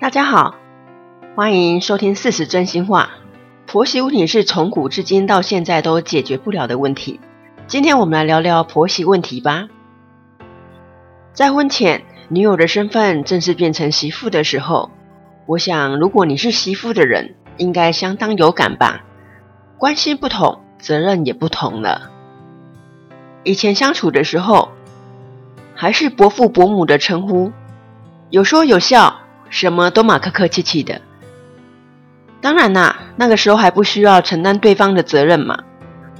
大家好，欢迎收听《事实真心话》。婆媳问题是从古至今到现在都解决不了的问题。今天我们来聊聊婆媳问题吧。在婚前，女友的身份正式变成媳妇的时候，我想，如果你是媳妇的人，应该相当有感吧。关系不同，责任也不同了。以前相处的时候，还是伯父伯母的称呼，有说有笑。什么都嘛客客气气的，当然啦，那个时候还不需要承担对方的责任嘛。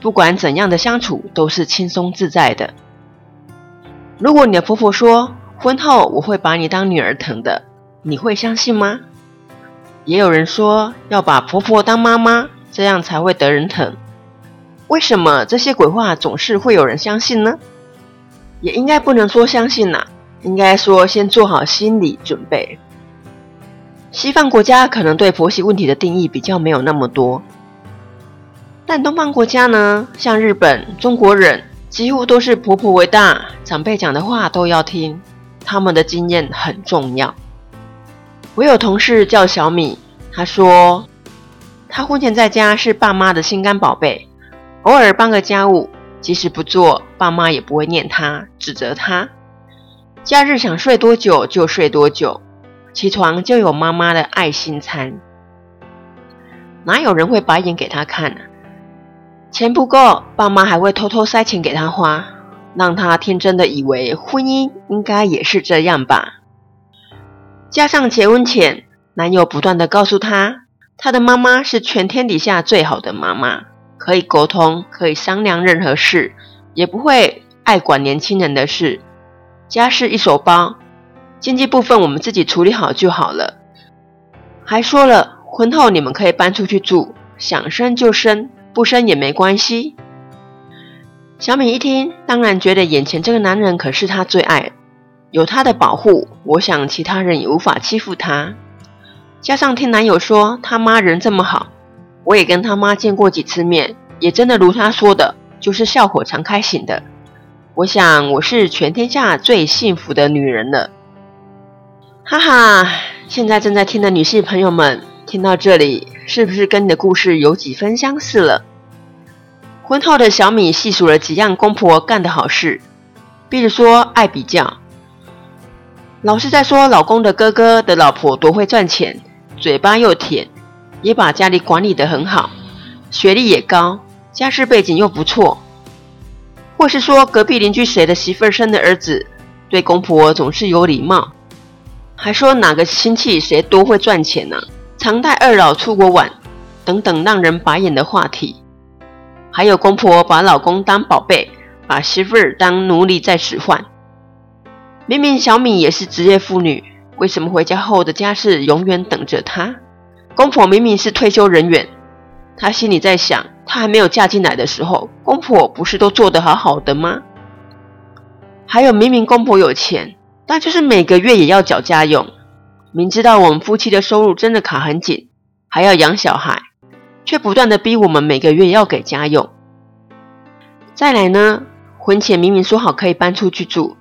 不管怎样的相处都是轻松自在的。如果你的婆婆说婚后我会把你当女儿疼的，你会相信吗？也有人说要把婆婆当妈妈，这样才会得人疼。为什么这些鬼话总是会有人相信呢？也应该不能说相信啦，应该说先做好心理准备。西方国家可能对婆媳问题的定义比较没有那么多，但东方国家呢，像日本、中国人，几乎都是婆婆为大，长辈讲的话都要听，他们的经验很重要。我有同事叫小米，她说，她婚前在家是爸妈的心肝宝贝，偶尔帮个家务，即使不做，爸妈也不会念她、指责她，假日想睡多久就睡多久。起床就有妈妈的爱心餐，哪有人会白眼给他看呢？钱不够，爸妈还会偷偷塞钱给他花，让他天真的以为婚姻应该也是这样吧。加上结婚前，男友不断的告诉他，他的妈妈是全天底下最好的妈妈，可以沟通，可以商量任何事，也不会爱管年轻人的事，家事一手包。经济部分我们自己处理好就好了，还说了婚后你们可以搬出去住，想生就生，不生也没关系。小敏一听，当然觉得眼前这个男人可是她最爱，有他的保护，我想其他人也无法欺负她。加上听男友说他妈人这么好，我也跟他妈见过几次面，也真的如他说的，就是笑口常开型的。我想我是全天下最幸福的女人了。哈哈，现在正在听的女性朋友们，听到这里，是不是跟你的故事有几分相似了？婚后的小米细数了几样公婆干的好事，比如说爱比较，老是在说老公的哥哥的老婆多会赚钱，嘴巴又甜，也把家里管理得很好，学历也高，家世背景又不错，或是说隔壁邻居谁的媳妇生的儿子，对公婆总是有礼貌。还说哪个亲戚谁多会赚钱呢、常带二老出国玩，等等让人白眼的话题。还有公婆把老公当宝贝，把媳妇儿当奴隶在使唤。明明小米也是职业妇女，为什么回家后的家事永远等着她？公婆明明是退休人员，她心里在想：她还没有嫁进来的时候，公婆不是都做得好好的吗？还有明明公婆有钱。那就是每个月也要缴家用，明知道我们夫妻的收入真的卡很紧，还要养小孩，却不断的逼我们每个月要给家用。再来呢，婚前明明说好可以搬出去住，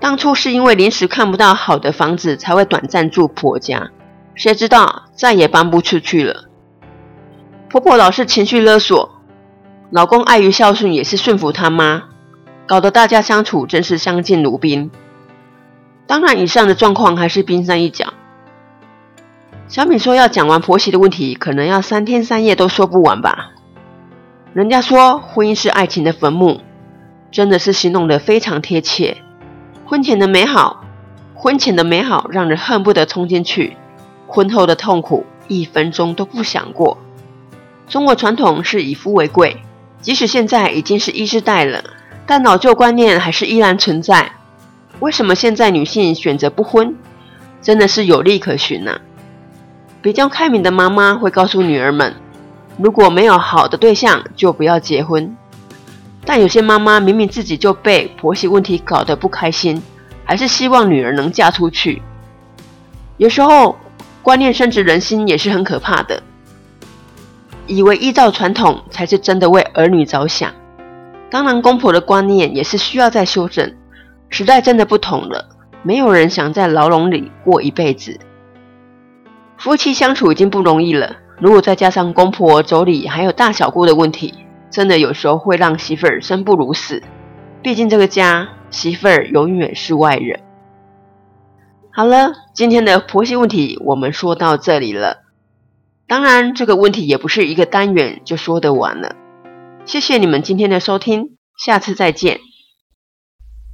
当初是因为临时看不到好的房子才会短暂住婆家，谁知道再也搬不出去了。婆婆老是情绪勒索，老公碍于孝顺也是顺服他妈，搞得大家相处真是相敬如宾。当然，以上的状况还是冰山一角。小米说要讲完婆媳的问题，可能要三天三夜都说不完吧。人家说婚姻是爱情的坟墓，真的是形容得非常贴切。婚前的美好，婚前的美好让人恨不得冲进去；婚后的痛苦，一分钟都不想过。中国传统是以夫为贵，即使现在已经是 E 世代了，但老旧观念还是依然存在。为什么现在女性选择不婚？真的是有例可循呢、啊。比较开明的妈妈会告诉女儿们，如果没有好的对象，就不要结婚。但有些妈妈明明自己就被婆媳问题搞得不开心，还是希望女儿能嫁出去。有时候观念深植人心也是很可怕的，以为依照传统才是真的为儿女着想。当然，公婆的观念也是需要再修正。时代真的不同了，没有人想在牢笼里过一辈子。夫妻相处已经不容易了，如果再加上公婆、妯娌还有大小姑的问题，真的有时候会让媳妇儿生不如死。毕竟这个家，媳妇儿永远是外人。好了，今天的婆媳问题我们说到这里了。当然，这个问题也不是一个单元就说得完了。谢谢你们今天的收听，下次再见。